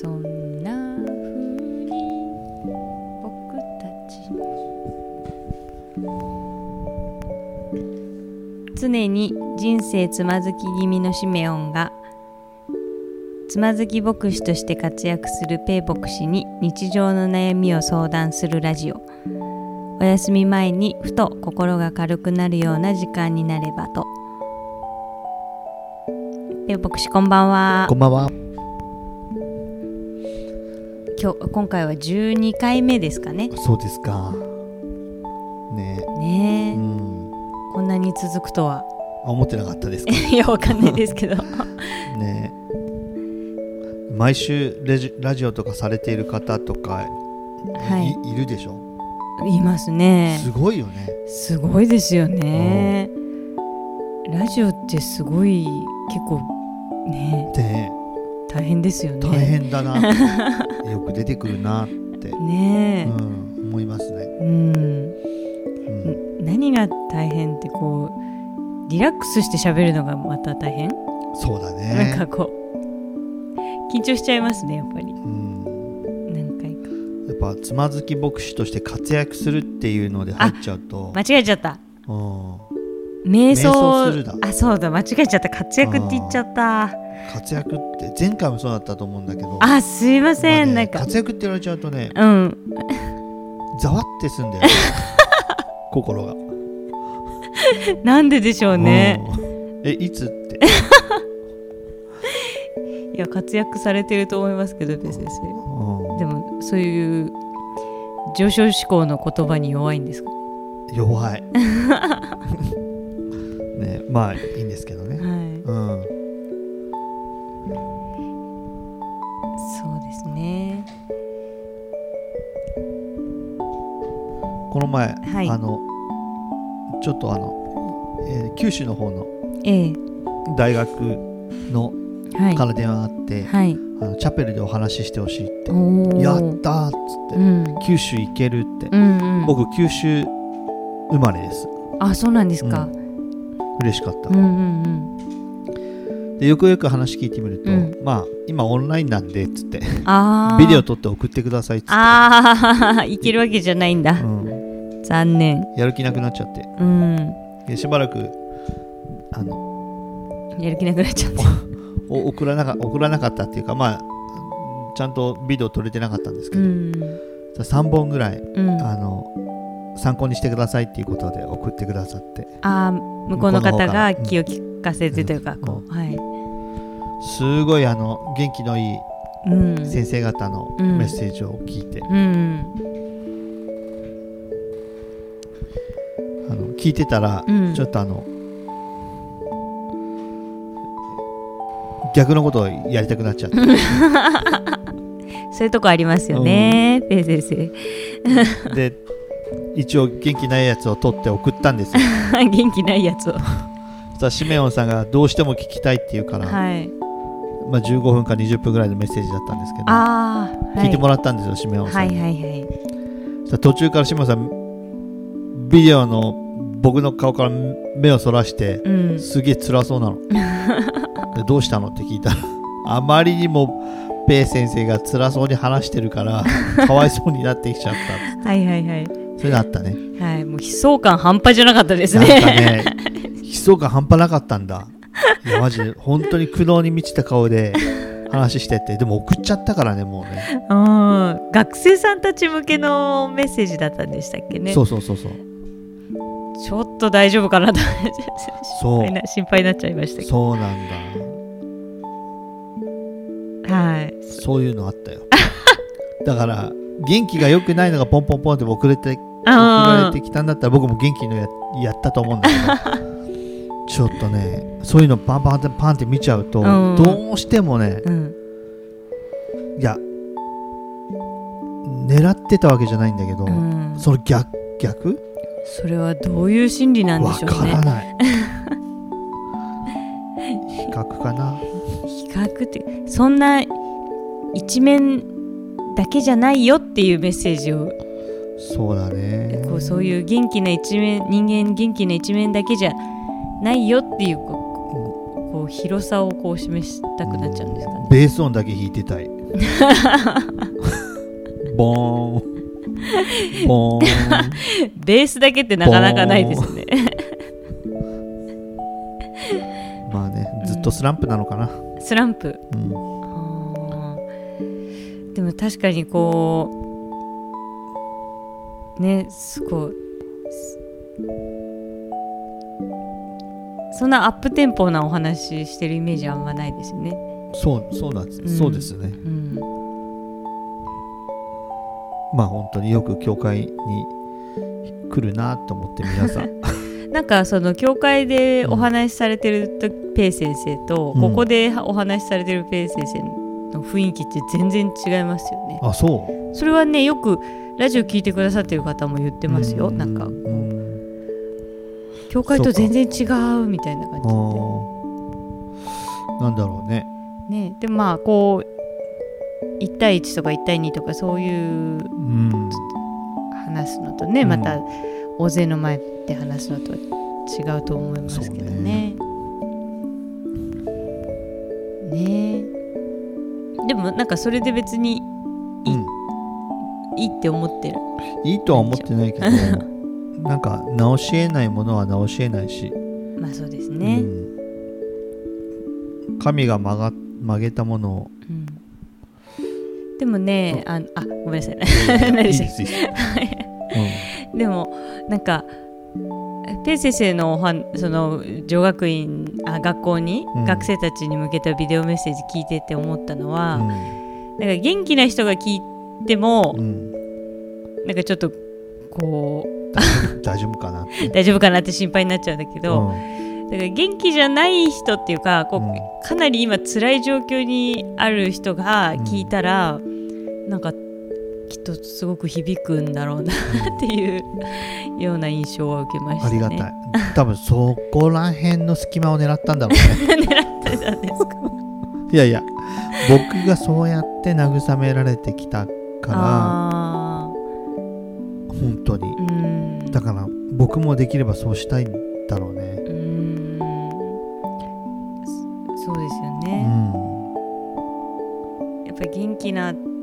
そんな風に僕たち常に人生つまずき気味のシメオンがつまずき牧師として活躍するペイ牧師に日常の悩みを相談するラジオ。お休み前にふと心が軽くなるような時間になればと。ペイ牧師こんばんは。こんばんは。今日今回は12回目ですかねそうですか。ねねえ、え、うん。こんなに続くとはあ思ってなかったですか？いやわかんないですけど ねえ。毎週レジラジオとかされている方とか、はいい、いるでしょ？言いますねすごいよね。すごいですよねラジオってすごい結構ねで、大変ですよね大変だな。よく出てくるなって、ねうん、思いますね。えうん。うん、ん何が大変ってこうリラックスして喋るのがまた大変、そうだなんねか。こう緊張しちゃいますねやっぱり。うん。何回か。やっぱつまずき牧師として活躍するっていうので入っちゃうと、間違えちゃった。うん、瞑想するだ。あそうだ。間違えちゃった。活躍って言っちゃった。活躍って前回もそうだったと思うんだけど。あすいません、まあねなんか活躍って言われちゃうとね、うん。ざわってすんだよね。心が。なんででしょうね。うん。えいつって、いや活躍されてると思いますけどベ先生。うん。でもそういう上昇志向の言葉に弱いんですか？弱い ね。まあいいんですけどね。はい。うん。そうですね。この前、はい。あのちょっとあの、えー九州の方のええ。大学のはい。から電話があって、はい。あのチャペルでお話ししてほしいって。おー。やったーっつって、うん。九州行けるって、うんうん。僕九州生まれです。あそうなんですか嬉しかった、うんうんうん。でよくよく話聞いてみると、うん。まあ今オンラインなんでっつって ビデオ撮って送ってくださいっつって、ああいけるわけじゃないんだ。うん、残念。やる気なくなっちゃって。うん。でしばらくあのやる気なくなっちゃった。お送らなか送らなかったっていうかまあちゃんとビデオ撮れてなかったんですけど、うん。3本ぐらいうん。あの参考にしてくださいっていうことで送ってくださって。あー向こうの方がうん。気を利かせてというか、うん。こう、はい、すごいあの元気のいいうん、先生方のうん。メッセージを聞いて、うん、あの聞いてたら、うん。ちょっとあの逆のことをやりたくなっちゃって。そういうとこありますよね、ペイ先生。で一応元気ないやつを撮って送ったんですよ 元気ないやつを。そしたらシメオンさんがどうしても聞きたいっていうから、はい。まあ、15分か20分ぐらいのメッセージだったんですけどああ、聞いてもららったんですよ、シメオンさんに、はいはいはい。途中からシメオンさんビデオの僕の顔から目をそらしてうん。すげえ辛そうなの でどうしたの？って聞いたらあまりにもペイ先生が辛そうに話してるから かわいそうになってきちゃったはいはいはい。それがあったねはい、もう悲壮感半端じゃなかったですね。ね悲壮感半端なかったんだ いやマジで本当に苦悩に満ちた顔で話しててでも送っちゃったからねもうねうん。学生さんたち向けのメッセージだったんでしたっけね。そうそうそうそうちょっと大丈夫かなとそう心配な心配になっちゃいましたけど。そうなんだはい。そういうのあったよ だから元気が良くないのがポンポンポンって遅れて送あられてきたんだったら僕も元気のややったと思うんだけど ちょっとねそういうのパンパンってパンって見ちゃうと、うんどうしてもねうん。いや狙ってたわけじゃないんだけど、うん。その逆逆？それはどういう心理なんでわしょうねから。ない 比較かな比較ってそんな一面だけじゃないよっていうメッセージを。そうだね。こうそういう元気な一面人間元気な一面だけじゃないよっていうこうこうう広さをこう示したくなっちゃうんですかね。ベース音だけ弾いてたい。ボーン。ボーン。ベースだけってなかなかないですね。まあねずっとスランプなのかな、スランプ。うんでも確かにこうねすごいそんなアップテンポなお話ししてるイメージはあんまないですよね。そうそうなんです、うん。そうですね。うん、まあ本当によく教会に来るなと思って皆さん。なんかその教会でお話しされてるとペイ先生と、うん。ここでお話しされてるペイ先生の雰囲気って全然違いますよね。あそう。それはねよくラジオ聞いてくださってる方も言ってますよ。うなんかうん教会と全然違うみたいな感じで。なんだろうね。ね、でまあこう1対1とか1対2とかそういううん。話すのとね、うん。また大勢の前で話すのとは違うと思いますけどね。ねでもなんかそれで別にいいうん。いいって思ってる。いいとは思ってないけど なんか直し得ないものは直し得ないし、まあそうですね。うん。神が曲が曲げたものを。うん。でもねああごめんなさい。い 何でしたいですいいです。でもなんかペイ先生のおはその女学院あ学校に、うん。学生たちに向けたビデオメッセージ聞いてて思ったのは、うん。なんか元気な人が聞いても、うん。なんかちょっとこう大丈夫かなって。大丈夫かなって心配になっちゃうんだけど、うん。だから元気じゃない人っていうかこう、うん。かなり今辛い状況にある人が聞いたら、なんかきっとすごく響くんだろうなっていうような印象は受けましたね。ありがたい。多分そこら辺の隙間を狙ったんだろうね。狙ってたんですか。いやいや僕がそうやって慰められてきたからあ本当に。だから僕もできればそうしたいんだろうね。うーん。そそうですようね、ん。やっぱり元気な元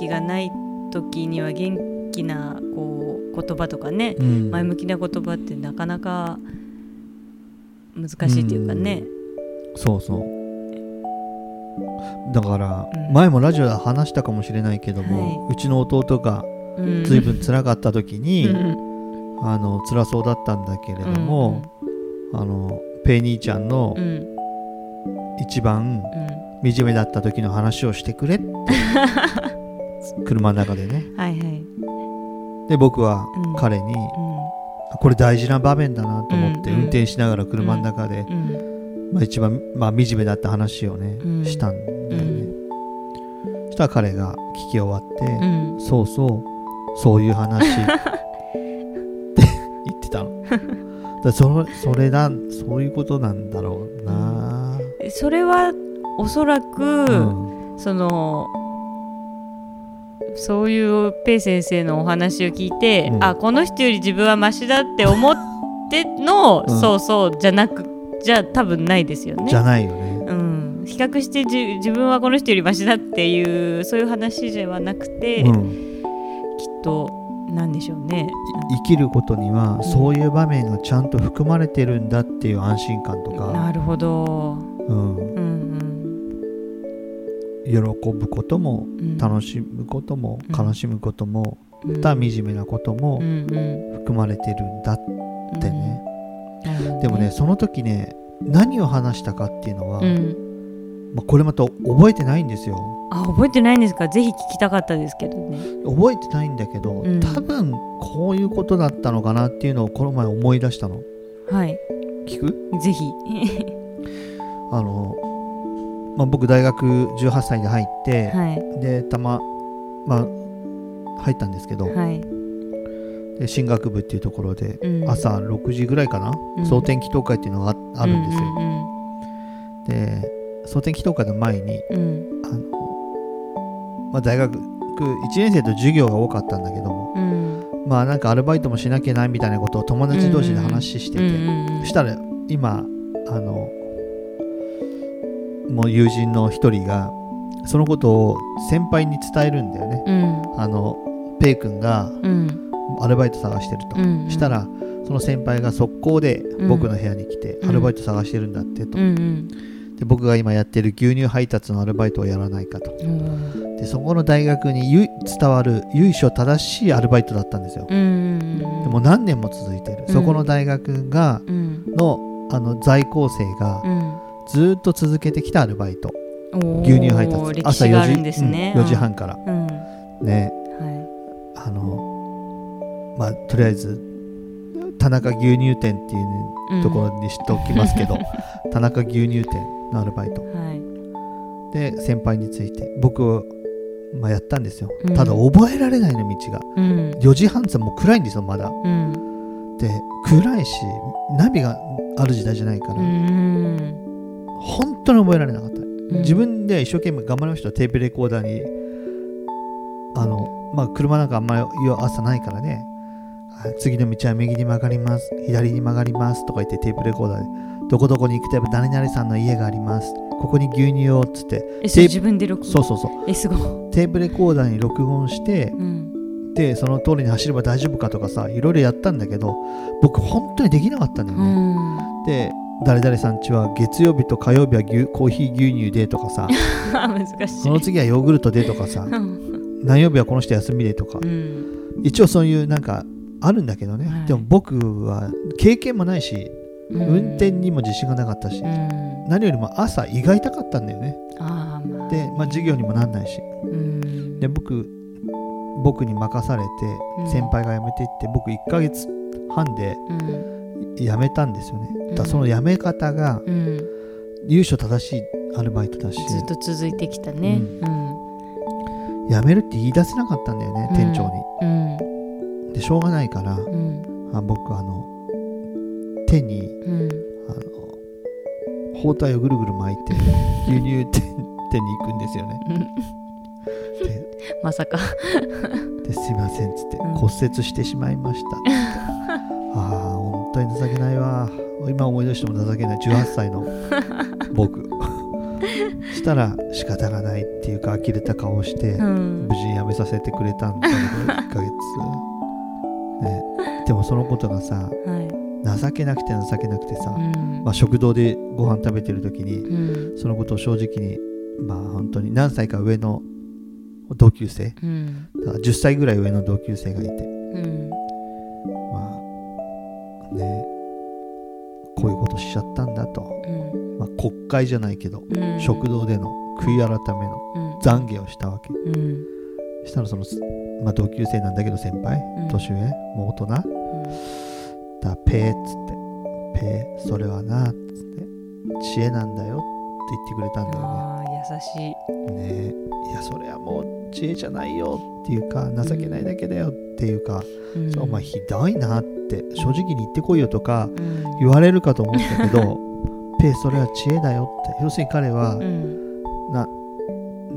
気がない時には元気なこう言葉とかね、うん。前向きな言葉ってなかなか難しいっていうかね、そうそう。だからうん。前もラジオで話したかもしれないけども、はうちの弟がうん、随分辛かった時に、うん。あの辛そうだったんだけれども、あのペイ兄ちゃんのうんうん。一番うん。惨めだった時の話をしてくれって 車の中でね。はいはい、で僕はうん。彼に、うこれ大事な場面だなと思ってうん運転しながら車の中で、まあ、一番、まあ、惨めだった話をね、うんしたんだよね、そしたら彼が聞き終わって、うん。そうそうそういう話。って言ってたの。だそのそれだそういうことなんだろうな、それはおそらく、うん。そのそういうペイ先生のお話を聞いて、うん。あこの人より自分はマシだって思っての、うん。そうそうじゃなくじゃ多分ないですよね。じゃないよね。うん、比較してじ自分はこの人よりマシだっていうそういう話ではなくて、きっうん、となんでしょうね。い生きることにはそういう場面がちゃんと含まれてるんだっていう安心感とか、なるほど。うん喜ぶこともうん。楽しむこともうん。悲しむこともうん。また惨めなことも含まれてるんだってうん。ね、でもねその時ね何を話したかっていうのは、うん。まあ、これまた覚えてないんですよ。あ覚えてないんですか？ぜひ聞きたかったですけどね。覚えてないんだけど、うん。多分こういうことだったのかなっていうのをこの前思い出したの。はい。聞く？ぜひ。あの、まあ、僕大学18歳で入って、はい。でたままあ入ったんですけど、はい、で進学部っていうところで、うん。朝6時ぐらいかな、うん。蒼天祈祷会っていうのがああるんですよ、うんで蒼天祈祷会の前にうん。うんあの、まあ、大学1年生と授業が多かったんだけどもうん。まあなんかアルバイトもしなきゃないみたいなことを友達同士で話してて、うんうんうん。そしたら今あのもう友人の一人がそのことを先輩に伝えるんだよね。うん。あのペイ君がうん。アルバイト探してると、うん。したらその先輩が速攻でうん。僕の部屋に来て、うん。アルバイト探してるんだってと、うんで僕が今やってる牛乳配達のアルバイトをやらないかと。うん。でそこの大学にゆ伝わる由緒正しいアルバイトだったんですよ、うんでも何年も続いてる、うん。そこの大学がうん。のあの在校生がうんずーっと続けてきたアルバイト、牛乳配達。歴史があるんですね。うん4時半から。うん。ね。はあのまあとりあえず田中牛乳店っていういところにしておきますけど、田中牛乳店のアルバイト。はい。で先輩について僕、まあ、やったんですよ、うん。ただ覚えられないの道が。うん。4時半ってもう暗いんですよまだ。うん。で暗いしナビがある時代じゃないから、うん本当に覚えられなかった、うん。自分で一生懸命頑張りました。よテープレコーダーに。あのまあ車なんかあんまり朝ないからね。はい次の道は右に曲がります。左に曲がりますとか言ってテープレコーダーで。どこどこに行くとやっぱ誰々さんの家があります。ここに牛乳をっつって。えそ自分で録音？そうそうそう。えすごい。テープレコーダーに録音してうん。でその通りに走れば大丈夫かとかさいろいろやったんだけど僕本当にできなかったんだようね、ん。で誰々さんちは月曜日と火曜日は牛コーヒー牛乳でとかさ。難しい。その次はヨーグルトでとかさ。うん。何曜日はこの人休みでとか。うん。一応そういうなんかあるんだけどね、はい。でも僕は経験もないしうん。運転にも自信がなかったし、うん。何よりも朝胃が痛かったんだよね。まあ。で、まあ、授業にもなんないし。うん。で僕僕に任されてうん。先輩が辞めていって僕1ヶ月半でうん辞めたんですよね。だその辞め方がうん。由緒正しいアルバイトだし。ずっと続いてきたね。辞めるって言い出せなかったんだよね、うん。店長うん。にでしょうがないからうん。あ僕あの手にうん。あの包帯をぐるぐる巻いて牛乳店店に行くんですよね。で まさか。ですいませんっつってうん。骨折してしまいました、本当に情けないわ。今思い出しても情けない。18歳の僕。したら仕方がないっていうか呆れた顔をして、うん。無事に辞めさせてくれたんだけど 1ヶ月、ね、でもそのことがさはい。情けなくて情けなくてさ、うん。まあ、食堂でご飯食べてる時にうん。そのことを正直にまあ本当に何歳か上の同級生。うん。だから10歳ぐらい上の同級生がいて。うん。まあねこういうことしちゃったんだと、うん。まあ、国会じゃないけど、うん。食堂での悔い改めのうん。懺悔をしたわけ。うん。したらその、まあ、同級生なんだけど先輩、うん。年上もう大人。だペーっつってペーそれはなっつって知恵なんだよって言ってくれたんだよね。ああ優しい。ね。いやそれはもう知恵じゃないよっていうか情けないだけだよっていうか、うん。お前ひどいなって正直に言ってこいよとかうん。言われるかと思ったけど ペイそれは知恵だよって。要するに彼はうん。な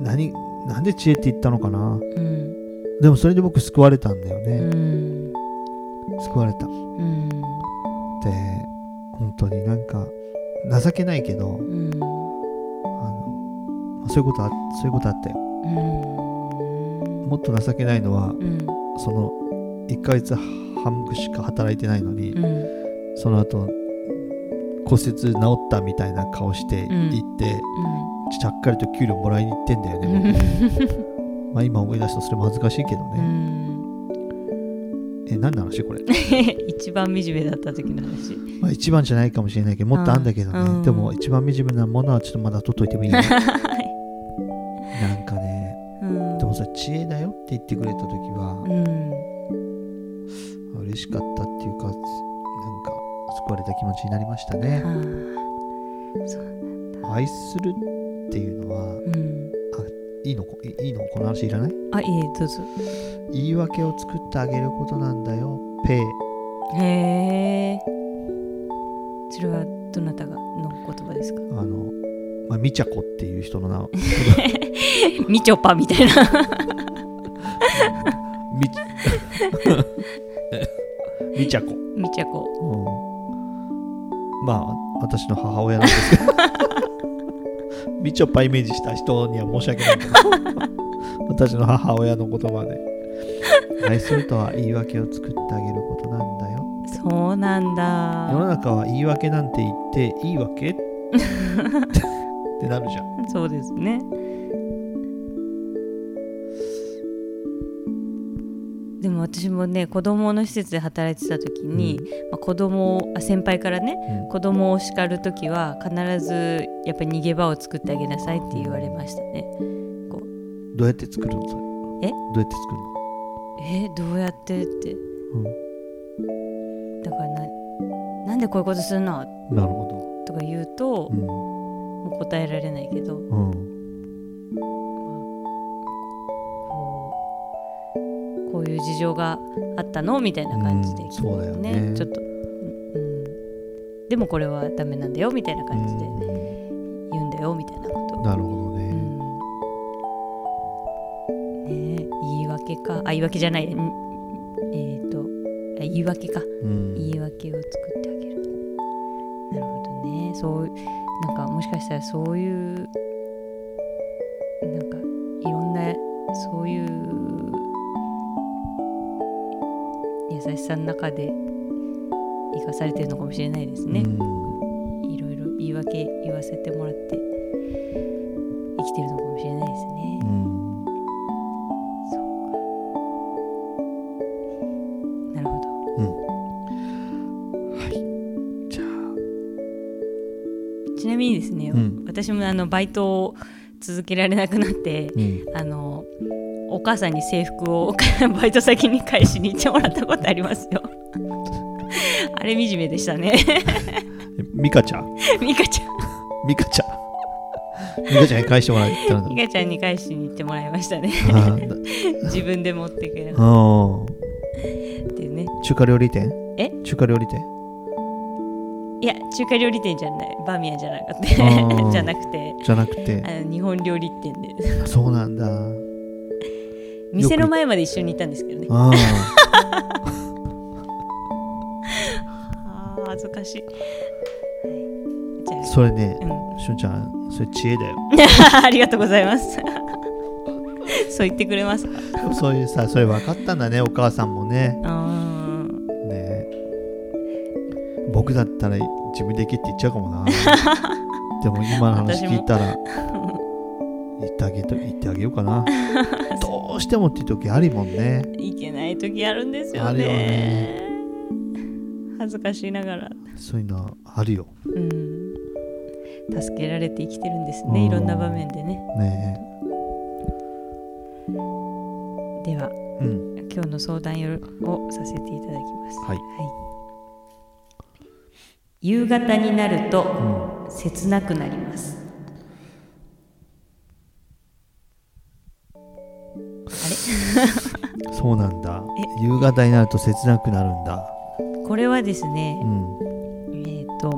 何なんで知恵って言ったのかな。うん。でもそれで僕救われたんだようね、ん。救われた。うん。で本当になんか情けないけどうん。あのまあそういうことあそういうことあったよ。うん。もっと情けないのはうん。その1ヶ月半しか働いてないのに、うん。その後骨折治ったみたいな顔してうん。行って、ちゃっかりと給料もらいに行ってんだようね、まあ今思い出すとそれも恥ずかしいけどうね、ん。え何の話これ、一番惨めだった時の話。まあ、一番じゃないかもしれないけどもっとあんだけどね、うん。でも一番惨めなものはちょっとまだ取っといてもいいね。なんかねうん。でもそれ知恵だよって言ってくれた時はうん嬉しかったっていうかなんか救われた気持ちになりましたね、愛するっていうのはうん。いいの？こいいいの？この話いらない？あいえどうぞ。言い訳を作ってあげることなんだよ。ペイ。へえそれはどなたがの言葉ですか？あの、まあ、みちゃこっていう人の名。みちょぱみたいな。み みちゃこ、みちゃこうん、まあ私の母親なんですけど。みちょぱイメージした人には申し訳ないけど。私の母親の言葉で愛するとは言い訳を作ってあげることなんだよ。そうなん世のだ中は言い訳なんて言っていいわけ？ってなるじゃん。そうですね私もね子供の施設で働いてた時に、まあ、子供をあ先輩からねうん。子供を叱る時は必ずやっぱり逃げ場を作ってあげなさいって言われましたね。どうやって作るの？それえ？どうやって作るの？え？どうやってって。うん。だからななんでこういうことするの？なるほとか言うと、どうん。もう答えられないけど。うんういう事情があったの？みたいな感じでうんそうだよね。ちょっと、うん、でもこれはダメなんだよみたいな感じで言うんだよみたいなことなるほどね、うん。ねえ言い訳か。あ言い訳じゃない。ん。えっ、とあ言い訳か。うん。言い訳を作ってあげる。なるほどね。そうなんかもしかしたらそういうさの中で生かされてるのかもしれないですね、うん。いろいろ言い訳言わせてもらって生きてるのかもしれないですね、うん。なるほど。はい。じゃあちなみにですね、うん。私もあのバイトを続けられなくなってうん。あのお母さんに制服を バイト先に返しに行ってもらったことありますよ。あれ惨めでしたね。え ミカちゃん？ミカちゃん。ミカちゃん。ミカちゃんに返してもらったんだミカちゃんに返しに行ってもらいましたね。自分で持ってくるあー。っていうね。中華料理店？え？中華料理店？いや中華料理店じゃないバーミヤンじゃなくて。じゃなくて。じゃなくて。あの日本料理店で。そうなんだ。店の前まで一緒に行ったんですけどね。ああー。恥ずかしい、それねあ、うん。しゅんちゃんそれ知恵だよ。ありがとうございます。そう言ってくれますか？そういうさそれ分かったんだねお母さんもね。あね僕だったら自分で行けって言っちゃうかもな。でも今の話聞いたら言ってあげと言ってあげようかな。どうしてもっていう時ありもんね。いけない時あるんですよね。あるよね。恥ずかしいながら、そういうのあるよ。うん、助けられて生きてるんですうん。ね。いろんな場面でね。ねでは、うん。今日の相談をさせていただきます。はい夕方になるとうん。切なくなります。そうなんだ。夕方になると切なくなるんだ。これはですねう、ん。えっ、と、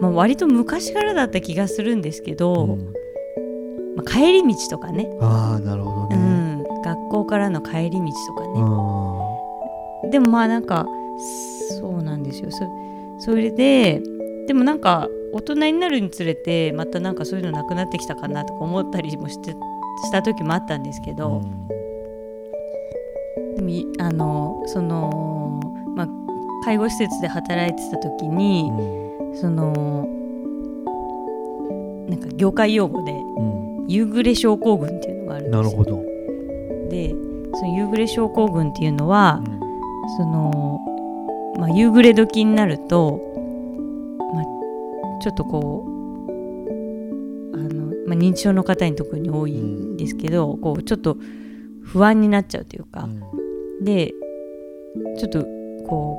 まあ、割と昔からだった気がするんですけど、うん。まあ、帰り道とかね、ああなるほどうね、ん、学校からの帰り道とかあね、でもまあなんかそうなんですよ。そそれででもなんか大人になるにつれてまたなんかそういうのなくなってきたかなとか思ったりもしてした時もあったんですけーど、でもいあのその、まあ、介護施設で働いてた時に、うん。そのなんか業界用語でうん。夕暮れ症候群っていうのがあるんですよ。なるほど、でその夕暮れ症候群っていうのはう、ん。その、まあ、夕暮れ時になると、まあ、ちょっとこうあの、まあ、認知症の方に特に多いんですけど、こうちょっと不安になっちゃうというか、でちょっとこ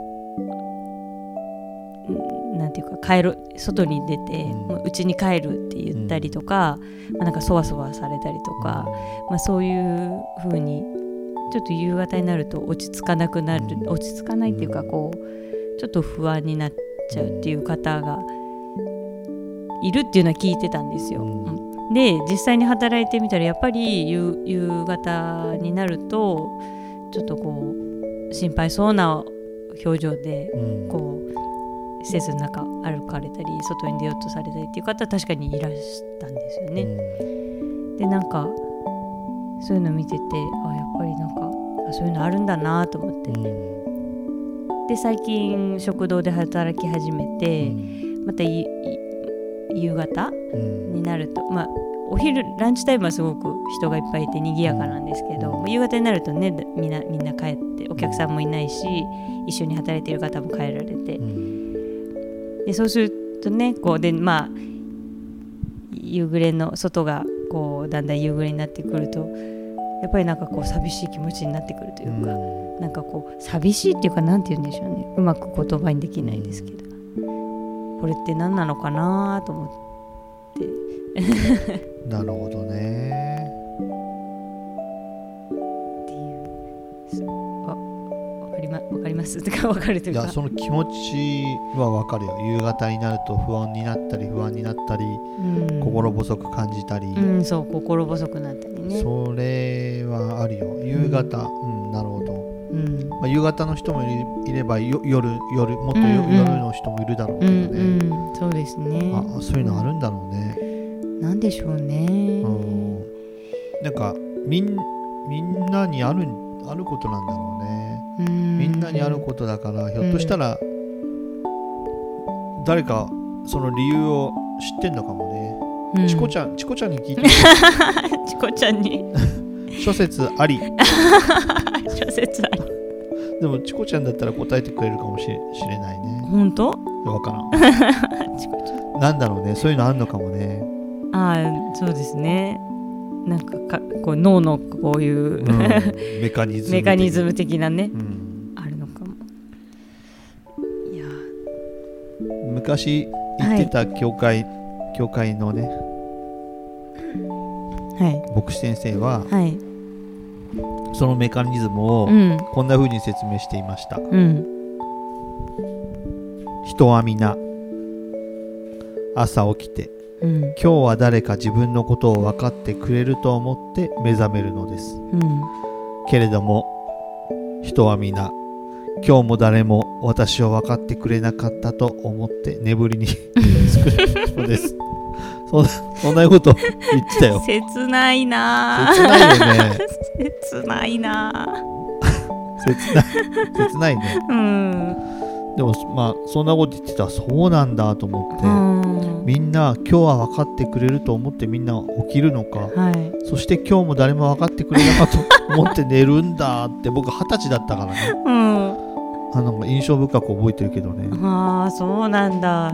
うんなんていうか帰る外に出てうん。もう家に帰るって言ったりとか、まあ、なんかそわそわされたりとか、まあ、そういう風にちょっと夕方になると落ち着かなくなるうん。落ち着かないっていうかこうちょっと不安になっちゃうっていう方がいるっていうのは聞いてたんですよ。で実際に働いてみたらやっぱり夕夕方になるとちょっとこう心配そうな表情でうん。こう施設の中歩かれたり外に出ようとされたりっていう方は確かにいらしたんですよね。でなんかそういうの見ててあやっぱりなんかあそういうのあるんだなと思って、で最近食堂で働き始めて、またい夕方になるとまあお昼ランチタイムはすごく人がいっぱいいて賑やかなんですけど、夕方になるとねみんなみんな帰ってお客さんもいないし一緒に働いている方も帰られて、でそうするとねこうでまあ夕暮れの外がこうだんだん夕暮れになってくるとやっぱりなんかこう寂しい気持ちになってくるというか、うん、なんかこう寂しいっていうか何て言うんでしょうね。うまく言葉にできないですけど、これって何なのかなと思って。なるほどねまわかります？とかわかるというか。いやその気持ちはわかるよ。夕方になると不安になったり不安になったり、うん、心細く感じたり、うん、そう心細くなったりね。それはあるよ。夕方、うん、うん、なるほど、うん。まあ、夕方の人もいれば夜夜もっと、うんうん、夜の人もいるだろうけどね、うんうん、そうですね。あそういうのあるんだろうね、なんでしょうね、うん、なんかみんみんなにあるあることなんだろうねみんなにあることだからひょっとしたら、誰かその理由を知ってんのかもね、うん、チコちゃんチコちゃんに聞いて チコちゃんに。諸説あり。諸説あり。でもチコちゃんだったら答えてくれるかもしれないね。本当？わからん。なんだろうね。そういうのあんのかもね。ああそうですねなんかかこう脳のこういう、うん、メカニズムメカニズム的なね、うん、あるのかも。いや。昔行ってた教会、はい、教会のね、はい、牧師先生は、はい、そのメカニズムをこんなふうに説明していました、うん、人は皆朝起きてうん、今日は誰か自分のことを分かってくれると思って目覚めるのです、うん、けれども人は皆今日も誰も私を分かってくれなかったと思って眠りに作るのです。そんそんなこと言ってたよ。切ないな。切ないよね。切ないな。切ない切ないね。うんでもまあそんなこと言ってたらそうなんだと思って、みんな今日は分かってくれると思ってみんな起きるのか、はい、そして今日も誰も分かってくれなかったと思って寝るんだって僕二十歳だったからね、うん、あの印象深く覚えてるけどね。ああそうなんだ。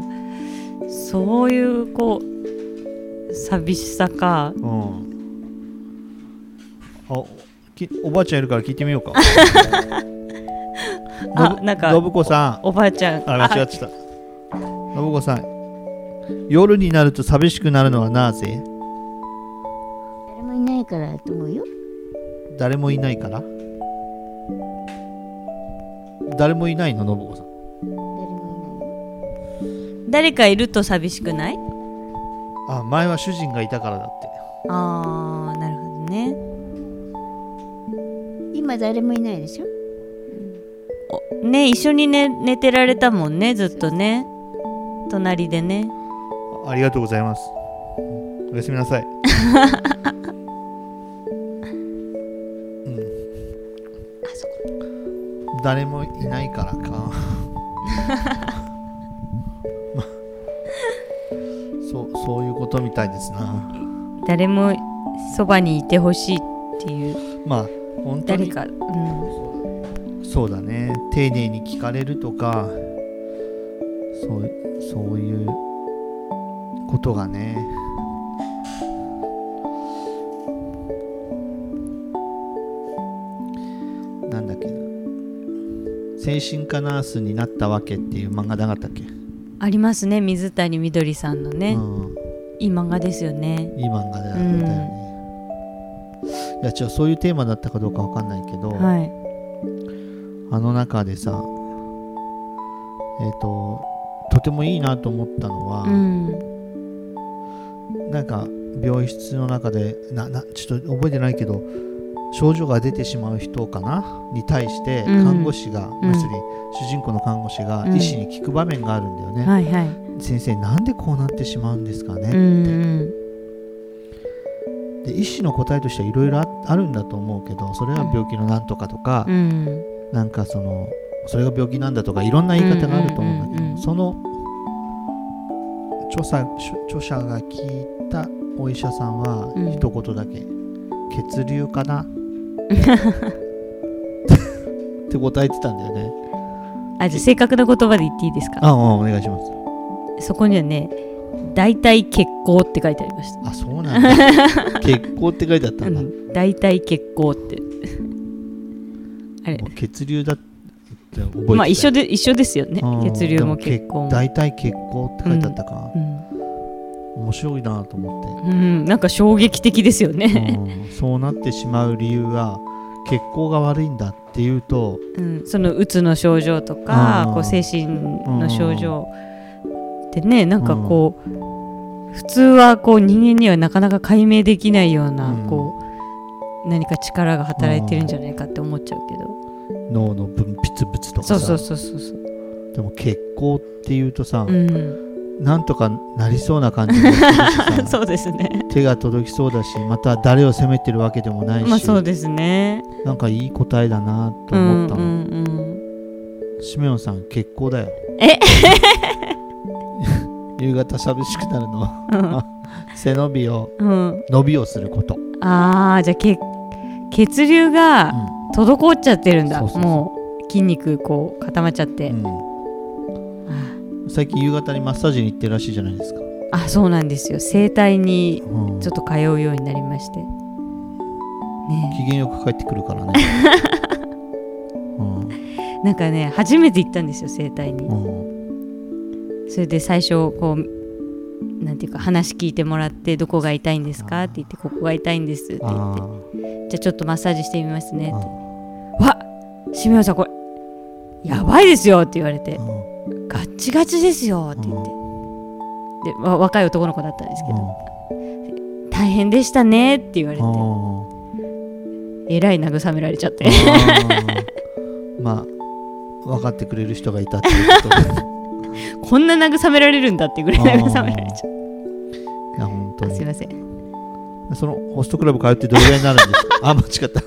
そういうこう寂しさか。うん。あおばあちゃんいるから聞いてみようか あなんか信子さん。おばあちゃん。あ間違ってた。信子さん。夜になると寂しくなるのはなぜ？誰もいないからと思うよ。誰もいないから？誰もいないの？信子さん。誰もいない誰かいると寂しくない？あ前は主人がいたからだって。ああなるほどね。今誰もいないでしょ？ね一緒に寝寝てられたもんねずっとね。隣でね。ありがとうございます。おやすみなさい。うん。誰もいないからか。そうそういうことみたいですな。誰もそばにいてほしいっていう。まあ本当に。誰か、うん、そうだね丁寧に聞かれるとかそうそういうことがね。なんだっけ。精神科ナースになったわけっていう漫画なかったっけ？ありますね。水谷みどりさんのね、うん、いい漫画ですよね。いい漫画だよね、うん、いや違うそういうテーマだったかどうかわかんないけど、はいあの中でさえっ、ー、ととてもいいなと思ったのは、うん、なんか病室の中でななちょっと覚えてないけど症状が出てしまう人かな？に対してうん。看護師が、ん。要するに主人公の看護師がうん。医師に聞く場面があるんだよね、はいはい。先生なんでこうなってしまうんですかね、うんうんで医師の答えとしてはいろいろああるんだと思うけどそれは病気のなんとかとか、うんなんかそのそれが病気なんだとかいろんな言い方があると思うんだけど、うんうんうんうん。その著者著者が聞いたお医者さんはうん。一言だけ、血流かな？って答えてたんだよね。あじゃあ正確な言葉で言っていいですか？ああお願いします。そこにはね大体血行って書いてありました。あそうなんだ。血行って書いてあったんだ、うん。大体血行ってあれ。血流だって覚えてたまあ一緒で一緒ですよね。うん血流も血行も大体血行って書いてあったか、うん。面白いなと思って。うん、なんか衝撃的ですよね、うん。そうなってしまう理由は血行が悪いんだっていうとうん、そのうつの症状とかこう精神の症状でねなんかこう普通はこう人間にはなかなか解明できないようなうん。こう何か力が働いてるんじゃないかって思っちゃうけど。脳の分泌物とかさ。そうそうそうそうそう。でも血行っていうとさ、うん。なんとかなりそうな感じ そうですね。手が届きそうだしまた誰を責めてるわけでもないし、まあそうですね。なんかいい答えだなとうん思ったの、うんうんシメオンさん血行だよ。え？夕方寂しくなるの。はうん。背伸びをうん。伸びをすること、ああじゃあ血血流うがん。滞っちゃってるんだ。もう筋肉こう固まっちゃって、最近夕方にマッサージに行ってるらしいじゃないですか、あそうなんですよ。整体にうん。ちょっと通うようになりまして。ね機嫌よく帰ってくるからね、うん。なんかね初めて行ったんですよ整体に。うん。それで最初こうなんていうか話聞いてもらってどこが痛いんですか？って言ってここが痛いんですって言あって。じゃあちょっとマッサージしてみますねーって。わしめおさんこれやばいですよって言われて。うんガッチガチですよって言って。でわ若い男の子だったんですけど。大変でしたねって言われて。うんえらい慰められちゃって。まあ分かってくれる人がいたっていうことで こんな慰められるんだってぐらい慰められちゃっいや本当すいにません。そのホストクラブ通ってどれぐらいになるんですか？あ間違った。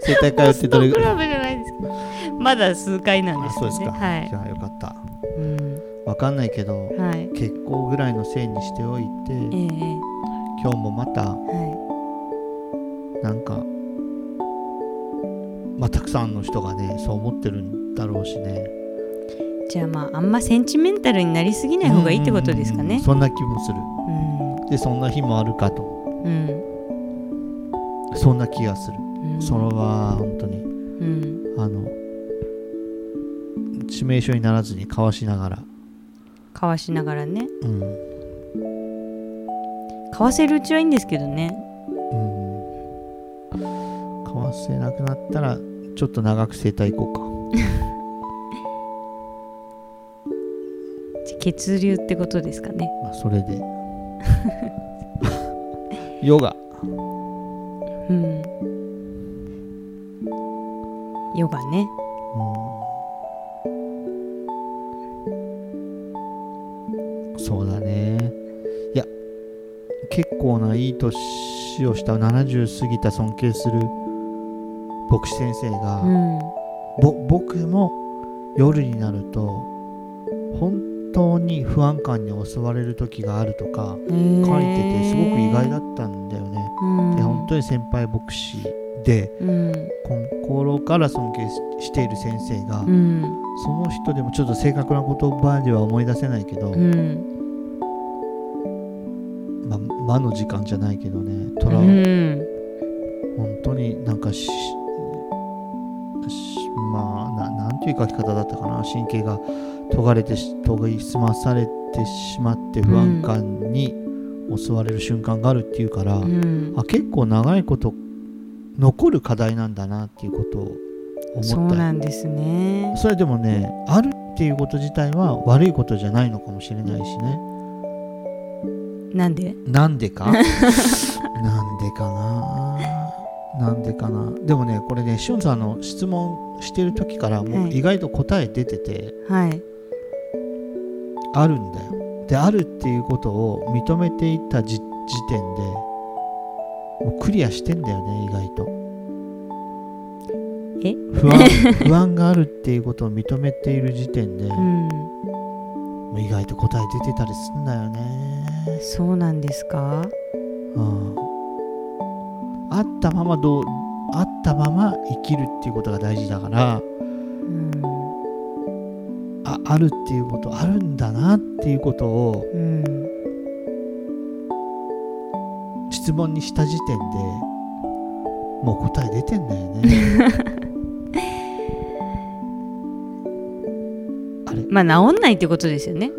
整体通ってどれぐらい？クラブじゃないです。けどまだ数回なんですよあそうですか、ねはい。じゃあよかった。うん。分かんないけどはい。血行ぐらいのせいにしておいてええ今日もまたはなんかまあたくさんの人がねそう思ってるんだろうしね。いじゃあまああんまセンチメンタルになりすぎない方がいいってことですかね。うんそんな気もする。うん。でそんな日もあるかと。うん。そんな気がする、うん。それは本当にうん。あの致命傷にならずにかわしながら、かわしながらね。うん。かわせるうちはいいんですけどね。うん、かわせなくなったらちょっと長く整体行こうか 血流ってことですかね。まあ、それで。ヨガ。うん。ヨガね。うん。そうだね。いや結構ないい年をした70過ぎた尊敬する牧師先生が、うん。ぼ僕も夜になると本当に不安感に襲われる時があるとか書書いててすごく意外だったんだよね、うん。で本当に先輩牧師でうん。心から尊敬ししている先生が、うん。その人でもちょっと正確な言葉では思い出せないけど、うん。ま魔の時間じゃないけどねトラウ、うん。本当になんかししまあななんていう書き方だったかな神経が研がれてし研ぎ澄まされてしまって不安感に襲われる瞬間があるっていうから、うん。あ結構長いこと残る課題なんだなっていうことをそう思ったなんですね。それでもねあるっていうこと自体は悪いことじゃないのかもしれないしね。なんで？なんでか？なんでかな？なんでかな？でもねこれねしゅんさんの質問してる時からもはい。う意外と答え出てて、はいあるんだよ。であるっていうことを認めていた時時点でもうクリアしてんだよね意外と。え？不安 不安があるっていうことを認めている時点で、うん。もう意外と答え出てたりすんだよね。そうなんですか？うん。あったままどうあったまま生きるっていうことが大事だからうんああるっていうことあるんだなっていうことをうん質問にした時点でもう答え出てんだよね。あれ？まあ治んないってことですよね。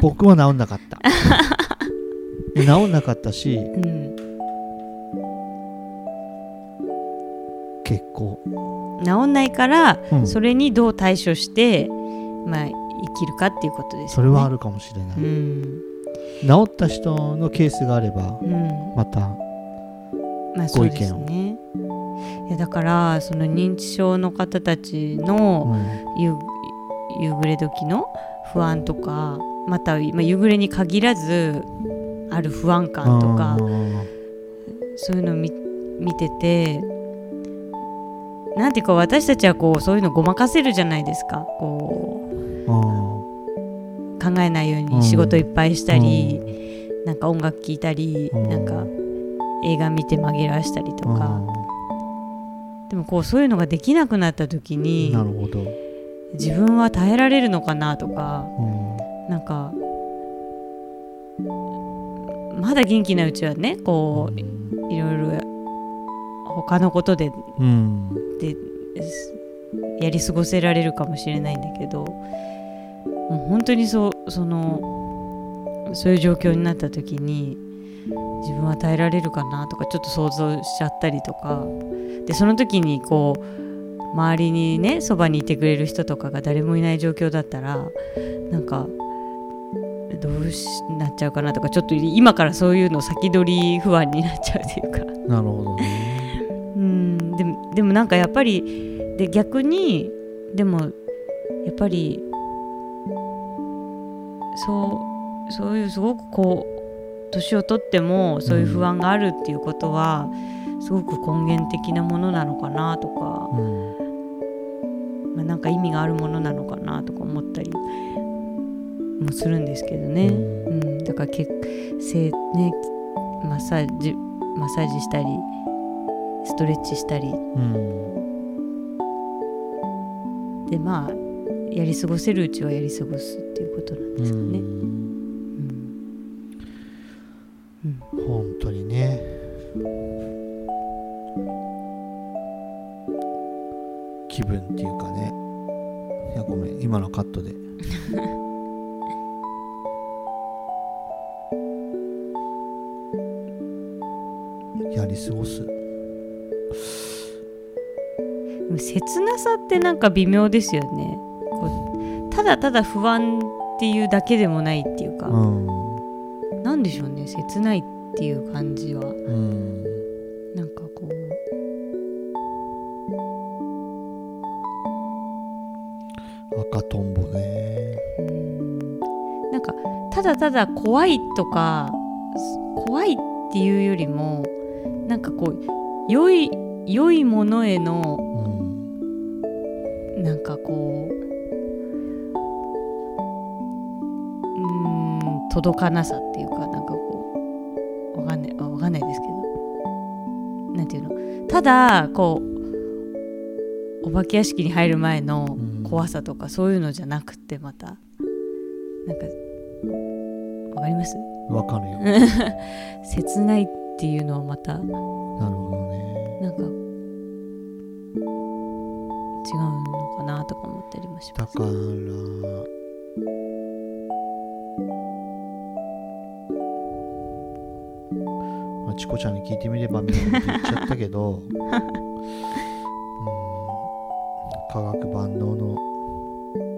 僕は治んなかった。で治んなかったしうん治んないからうん。それにどう対処してまあ生きるかっていうことですよね。それはあるかもしれない、うん。治った人のケースがあればうん。またまあそうですね。いやだからその認知症の方たちの夕夕暮れ時の不安とかまた、まあ、夕暮れに限らずある不安感とかそういうのを見見ててなんていうか私たちはこうそういうのごまかせるじゃないですか。こう考えないように仕事いっぱいしたり、なんか音楽聴いたり、うん。なんか映画見て紛らわしたりとか、でもこうそういうのができなくなった時になるほど、自分は耐えられるのかなとかうん。なんかまだ元気なうちはねこういろいろ他のことでうん。ですやり過ごせられるかもしれないんだけどもう本当にそうそのそういう状況になった時に自分は耐えられるかなとかちょっと想像しちゃったりとかでその時にこう周りにねそばにいてくれる人とかが誰もいない状況だったらなんかどうしなっちゃうかなとかちょっと今からそういうの先取り不安になっちゃうっていうか。なるほどね。うんでもなんかやっぱりで逆にでもやっぱりそうそういうすごくこう年を取ってもそういう不安があるっていうことは、すごく根源的なものなのかなとか、うん。まあ、なんか意味があるものなのかなとか思ったりもするんですけどね、うん。うん、だからけせねマッサージマッサージしたりストレッチしたり。うん。でまあやり過ごせるうちはやり過ごすっていうことなんですかね。か微妙ですよね。こうただただ不安っていうだけでもないっていうか、うん。なんでしょうね切ないっていう感じは。うん。なんかこ赤とんぼね。ううん。なんかただただ怖いとかす怖いっていうよりもなんかこう良い良いものへの届かなさっていうかなんかこうわかんない。あわかんないですけど。なんていうの。ただこうお化け屋敷に入る前のうん。怖さとかそういうのじゃなくてまた。なんかわかります？わかるよ。切ないっていうのはまた。なんかなるほどね。違うのかなとか思ったりもします。だからチコちゃんに聞いてみればみたいなこと言っちゃったけど、うん、科学万能の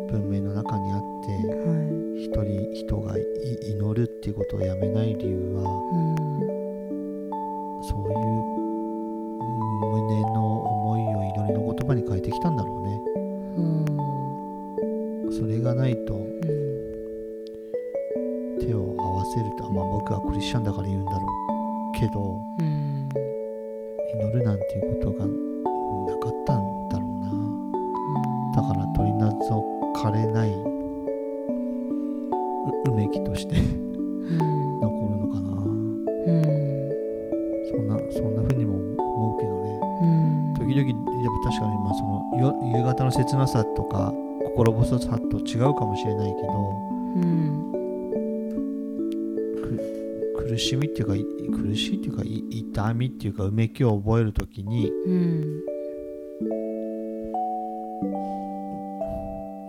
文明の中にあってはい一人人がい祈るっていうことをやめない理由はうんそそういううん胸の思いを祈りの言葉に変えてきたんだろうんうね。それがないとうん。手を合わせるとまあ僕はクリスチャンだから言うんだろうけどうん祈るなんていうことがなかったんだろうな。だから取り除かれない。ううめきとしてうん。残るのかな。うん。そんなそんな風にも思うけどね。うん。時々やっぱ確かにまあそのよ夕方の切なさとか心細さと違うかもしれないけどうん。く苦しみっていうかい苦しいっていうかい痛みっていうかうめきを覚えるときにうん。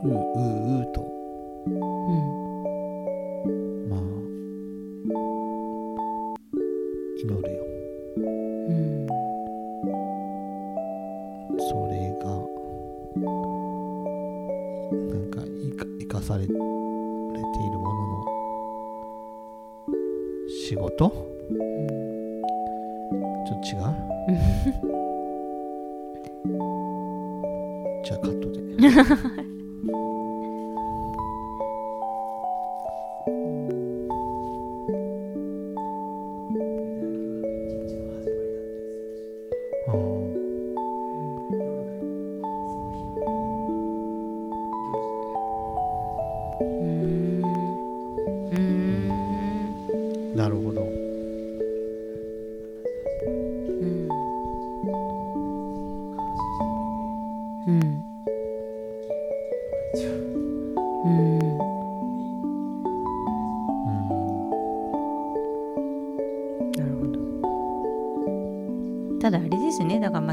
ううう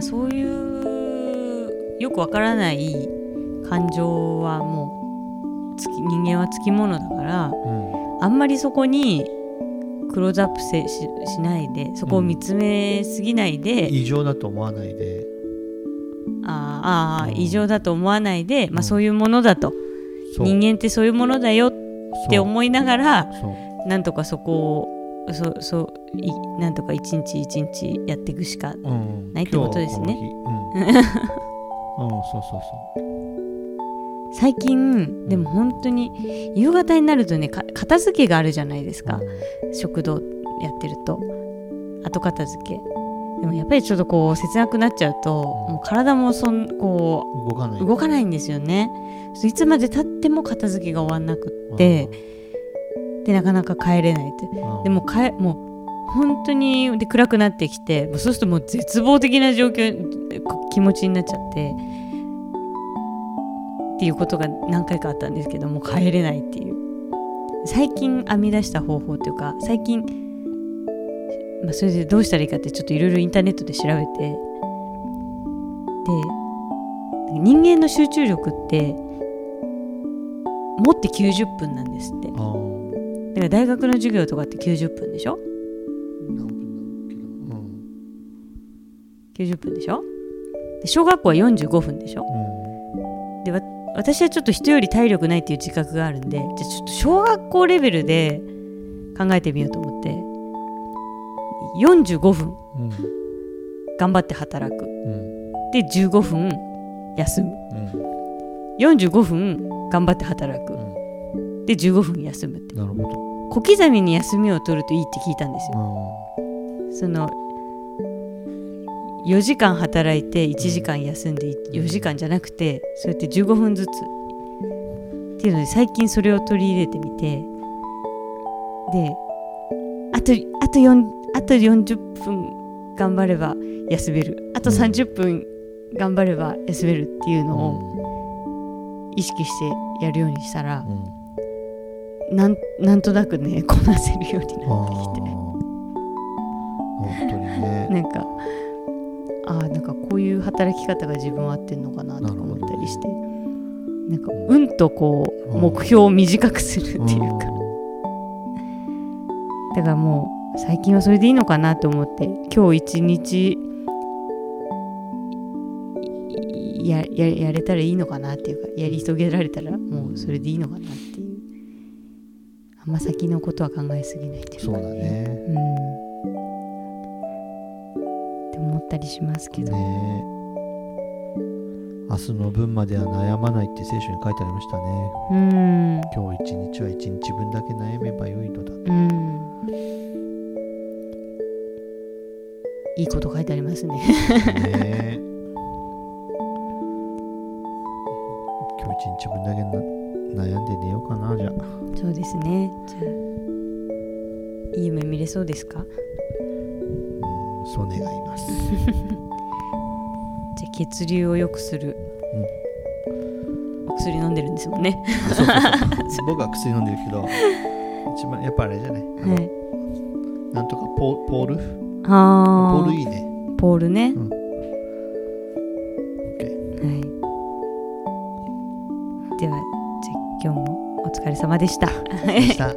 あそういうよくわからない感情はもうつき人間はつきものだからうん。あんまりそこにクローズアップせししないでそこを見つめすぎないで、異常だと思わないで。あーあーうん。異常だと思わないで、まあ、うんそういうものだと、人間ってそういうものだよって思いながらなんとかそこをそそなんとか一日一日やっていくしかうん。ないってことですね。うん、うん、そうそうそ最近でも本当に夕方になるとねか片付けがあるじゃないですうか、食堂やってると。後片付け。でもやっぱりちょっとこう切なくなっちゃうと、もう体もそんこうん動かない。う動かないんですよね。いつまでたっても片付けが終わんなくって、でなかなか帰れないって。うん。でもかえもう本当にで暗くなってきてもうそうするともう絶望的な状況こ気持ちになっちゃってっていうことが何回かあったんですけどもう帰れないっていう。最近編み出した方法というか最近、まあ、それでどうしたらいいかってちょっといろいろインターネットで調べてで人間の集中力って持って90分なんですって。だから大学の授業とかって90分でしょ？90分でしょ？で小学校は45分でしょ？うん。でわ私はちょっと人より体力ないっていう自覚があるんでじゃあちょっと小学校レベルで考えてみようと思って45分うん。頑張って働く。うん。で15分休む。うん。45分頑張って働く。うん。で15分休むって。なるほど。小刻みに休みを取るといいって聞いたんですよ。あその4時間働いて1時間休んで4時間じゃなくてそうやって15分ずつ。っていうので最近それを取り入れてみて。であとあと4あと40分頑張れば休める。あとうん。30分頑張れば休めるっていうーのを意識してやるようにしたらうん。うんなんなんとなくねこなせるようになってきて。本当にね。なんかあーなんかこういう働き方が自分は合ってんのかなとか思ったりして。なんかうんとこううん目標を短くするっていうか。うん。だからもう最近はそれでいいのかなと思って今日一日いやややれたらいいのかなっていうかやり遂げられたらもうそれでいいのかなっていう。あんま先のことは考えすぎないっていうかそうだね。うん思ったりしますけど、ねえ。明日の分までは悩まないって聖書に書いてありましたね。うん。今日一日は一日分だけ悩めばよいのだうん。いいこと書いてありますね。ねえ。今日一日分だけな悩んで寝ようかなじゃあ。そうですね。じゃあいい夢見れそうですか？うんそう願います。じゃあ血流を良くする、お薬飲んでるんですもんね。あそうそうそう。僕は薬飲んでるけど一番やっぱあれじゃない？はい。なんとかポポール？ポあー。ールいいね。ポールね、うん。はい。ではじゃあ今日もお疲れ様でした。でした。